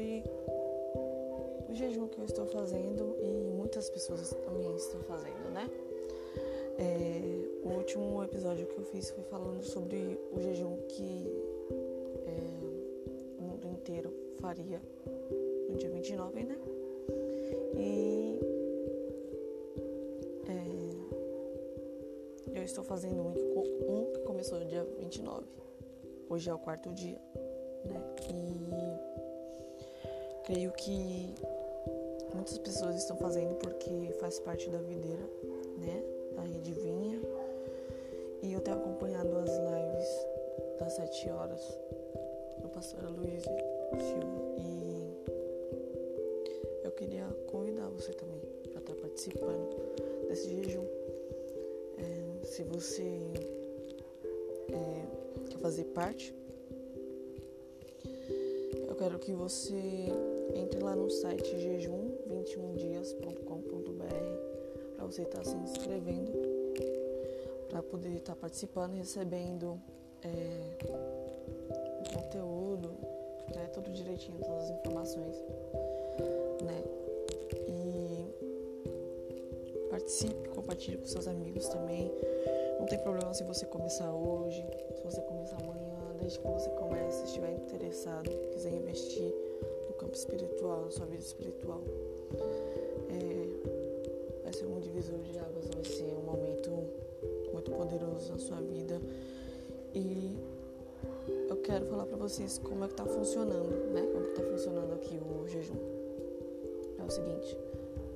sobre o jejum que eu estou fazendo e muitas pessoas também estão fazendo, né? É, o último episódio que eu fiz foi falando sobre o jejum que é, o mundo inteiro faria no dia 29, né? E é, eu estou fazendo um, um que começou no dia 29. Hoje é o quarto dia, né? E creio que muitas pessoas estão fazendo porque faz parte da videira, né? Da Rede Vinha. E eu tenho acompanhado as lives das 7 horas do pastor Luiz Silva. E eu queria convidar você também para estar participando desse jejum. É, se você é, quer fazer parte, eu quero que você entre lá no site jejum21dias.com.br para você estar se inscrevendo, para poder estar participando e recebendo é, o conteúdo, né, tudo direitinho, todas as informações, né? E participe, compartilhe com seus amigos também. Não tem problema se você começar hoje, se você começar amanhã, desde que você comece, estiver interessado, quiser investir campo espiritual, na sua vida espiritual. É, vai ser um divisor de águas, vai ser um momento muito poderoso na sua vida. E eu quero falar para vocês como é que tá funcionando, né? Como que tá funcionando aqui o jejum. É o seguinte,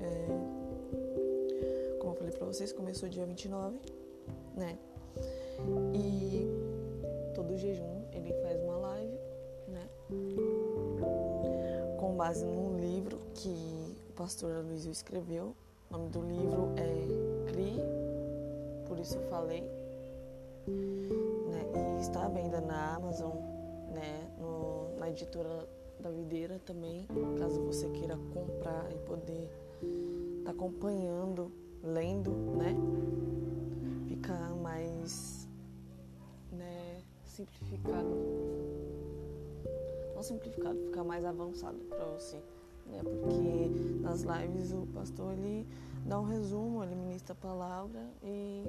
é, como eu falei para vocês, começou dia 29, né? E todo jejum ele faz uma base num livro que o pastor Luiz escreveu. O nome do livro é CRI, por isso eu falei. Né? E está à venda na Amazon, né? No, na editora da Videira também, caso você queira comprar e poder estar tá acompanhando, lendo, né? Fica mais né, simplificado. Simplificado, fica mais avançado para você. Né? Porque nas lives o pastor ele dá um resumo, ele ministra a palavra e,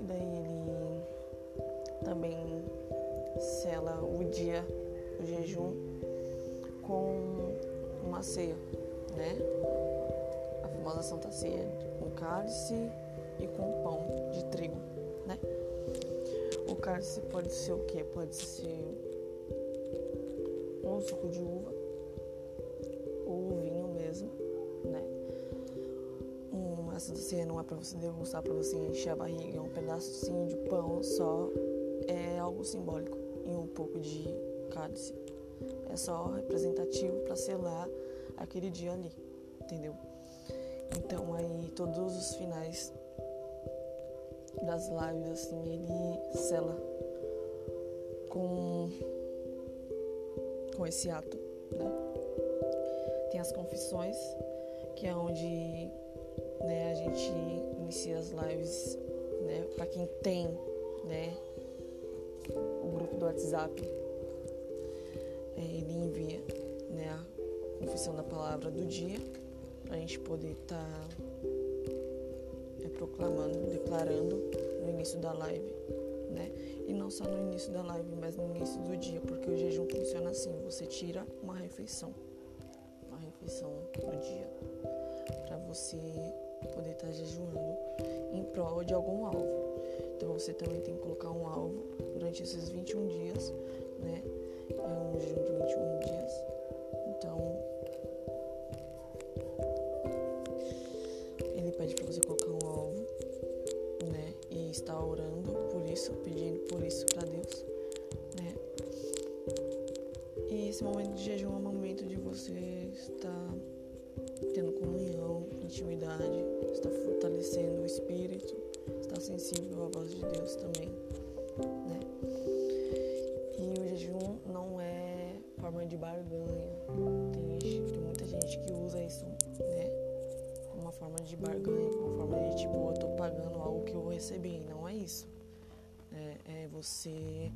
e daí ele também sela o dia do jejum com uma ceia, né? A famosa Santa Ceia, um cálice e com pão de trigo, né? O cálice pode ser o que? Pode ser um suco de uva ou vinho mesmo, né? Uma Santa Ceia não é para você degustar, para você encher a barriga, é um pedacinho de pão só, é algo simbólico e um pouco de cálice. É só representativo para selar aquele dia ali, entendeu? Então aí todos os finais das lives assim ele sela com com esse ato, né? Tem as confissões, que é onde né, a gente inicia as lives, né, para quem tem, né, o grupo do WhatsApp, é, ele envia, né, a confissão da palavra do dia, para a gente poder estar tá, é, proclamando, declarando no início da live, só no início da live, mas no início do dia, porque o jejum funciona assim: você tira uma refeição, uma refeição no dia, para você poder estar tá jejuando em prol de algum alvo. Então você também tem que colocar um alvo durante esses 21 dias, né? É um jejum de 21 dias. Então, orando por isso, pedindo por isso para Deus, né? E esse momento de jejum é um momento de você estar tendo comunhão, intimidade, estar fortalecendo o espírito, estar sensível à voz de Deus também, né? E o jejum não é forma de barganha. Tem, tem muita gente que usa isso, uma forma de barganha, uma forma de tipo, eu tô pagando algo que eu recebi. Não é isso. É, é você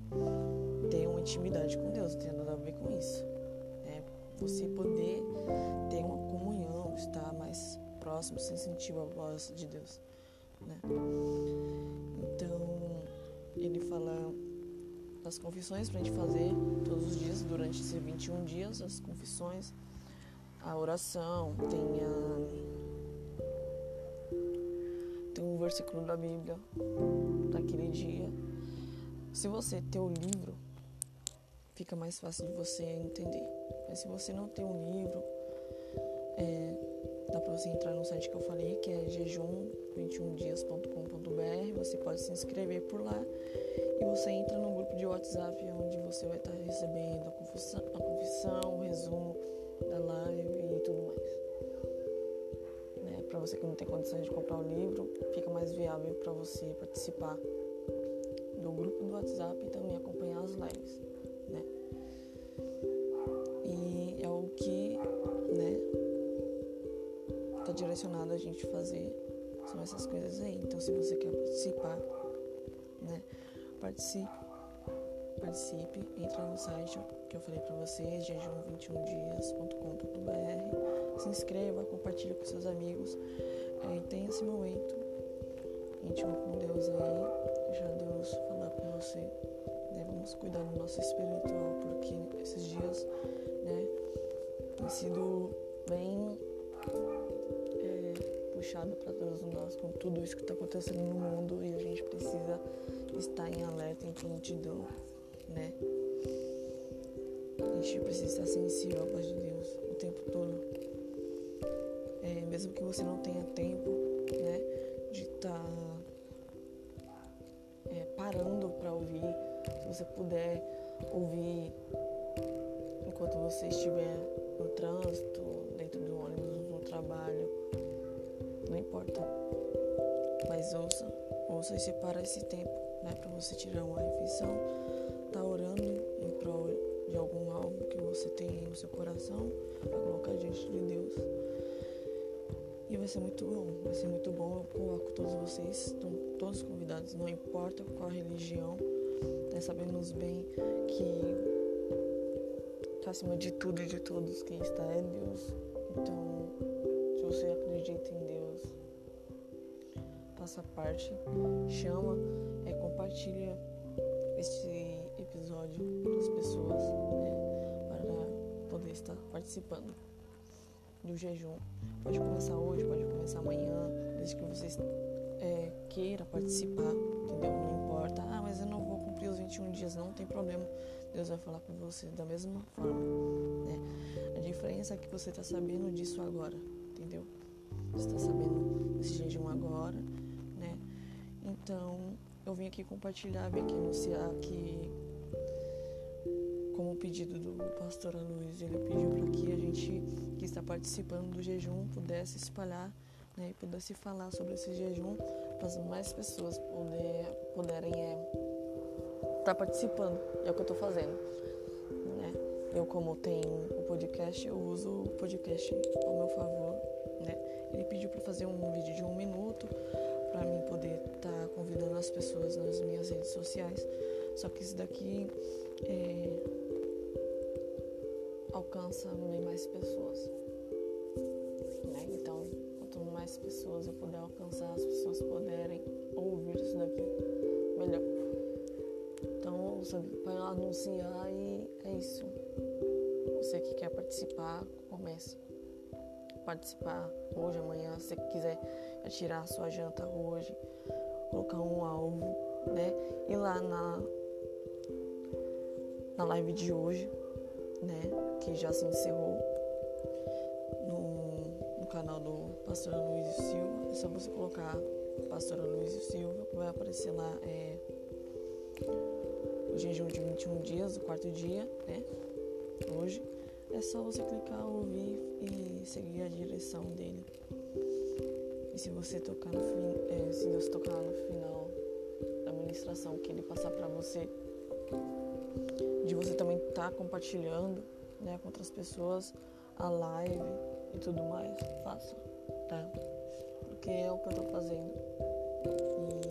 ter uma intimidade com Deus, não tem nada a ver com isso. É você poder ter uma comunhão, estar mais próximo, sem sentir a voz de Deus. Né? Então, ele fala das confissões para a gente fazer todos os dias, durante esses 21 dias, as confissões, a oração, tem a versículo da Bíblia daquele dia. Se você ter o livro, fica mais fácil de você entender. Mas se você não tem um livro, é, dá para você entrar no site que eu falei, que é jejum21dias.com.br. Você pode se inscrever por lá e você entra no grupo de WhatsApp onde você vai estar recebendo a confissão, a confissão o resumo da live e tudo mais. Para você que não tem condições de comprar o livro, fica mais viável para você participar do grupo do WhatsApp e também acompanhar as lives. Né? E é o que né, tá direcionado a gente fazer são essas coisas aí. Então se você quer participar, né, participe, participe, entra no site que eu falei para vocês, jejum21dias.com.br, se inscreva, compartilhe com seus amigos é, e tenha esse momento íntimo com Deus aí, deixar Deus falar com você. Vamos cuidar do nosso espiritual, porque esses dias, né, tem sido bem é, puxado para todos nós com tudo isso que está acontecendo no mundo e a gente precisa estar em alerta, em prontidão, né? A gente precisa estar sensível à voz de Deus o tempo todo. Mesmo que você não tenha tempo, né, de estar tá, é, parando para ouvir, se você puder ouvir enquanto você estiver no trânsito, dentro do ônibus, no trabalho, não importa. Mas ouça, ouça e separa esse tempo, né, para você tirar uma refeição, tá orando em prol de algum algo que você tem no seu coração, para colocar diante de Deus. E vai ser muito bom, vai ser muito bom. Eu coloco todos vocês, todos convidados, não importa qual religião, né, sabemos bem que está acima de tudo e de todos quem está é Deus. Então, se você acredita em Deus, faça parte, chama, é, compartilha este episódio para as pessoas né, para poder estar participando do jejum. Pode começar hoje, pode começar amanhã, desde que você é, queira participar, entendeu? Não importa, ah, mas eu não vou cumprir os 21 dias, não tem problema. Deus vai falar com você da mesma forma, né? A diferença é que você está sabendo disso agora, entendeu? Você está sabendo desse jejum agora, né? Então, eu vim aqui compartilhar, vim aqui anunciar que como pedido do pastor Luiz, ele pediu para que a gente que está participando do jejum pudesse espalhar né, e pudesse falar sobre esse jejum para as mais pessoas poder, puderem é, tá participando. É o que eu tô fazendo. Né? Eu, como tenho o podcast, eu uso o podcast ao meu favor. Né? Ele pediu para fazer um vídeo de um minuto para mim poder estar tá convidando as pessoas nas minhas redes sociais. Só que isso daqui é, alcança bem mais pessoas. Né? Então, quanto mais pessoas eu puder alcançar, as pessoas puderem ouvir isso daqui, melhor sabe? Para anunciar e é isso. Você que quer participar, comece. Participar hoje, amanhã, se quiser tirar a sua janta hoje, colocar um alvo, né? E lá na, na live de hoje, né? Que já se encerrou no, no canal do Pastor Luiz Silva. É só você colocar Pastor Luiz Silva, vai aparecer lá. É, o jejum de 21 dias, o quarto dia, né? Hoje. É só você clicar, ouvir e seguir a direção dele. E se você tocar no fim, é, se Deus tocar no final da ministração que ele passar para você, de você também estar tá compartilhando, né, com outras pessoas a live e tudo mais, faça, tá? Porque é o que eu tô fazendo. E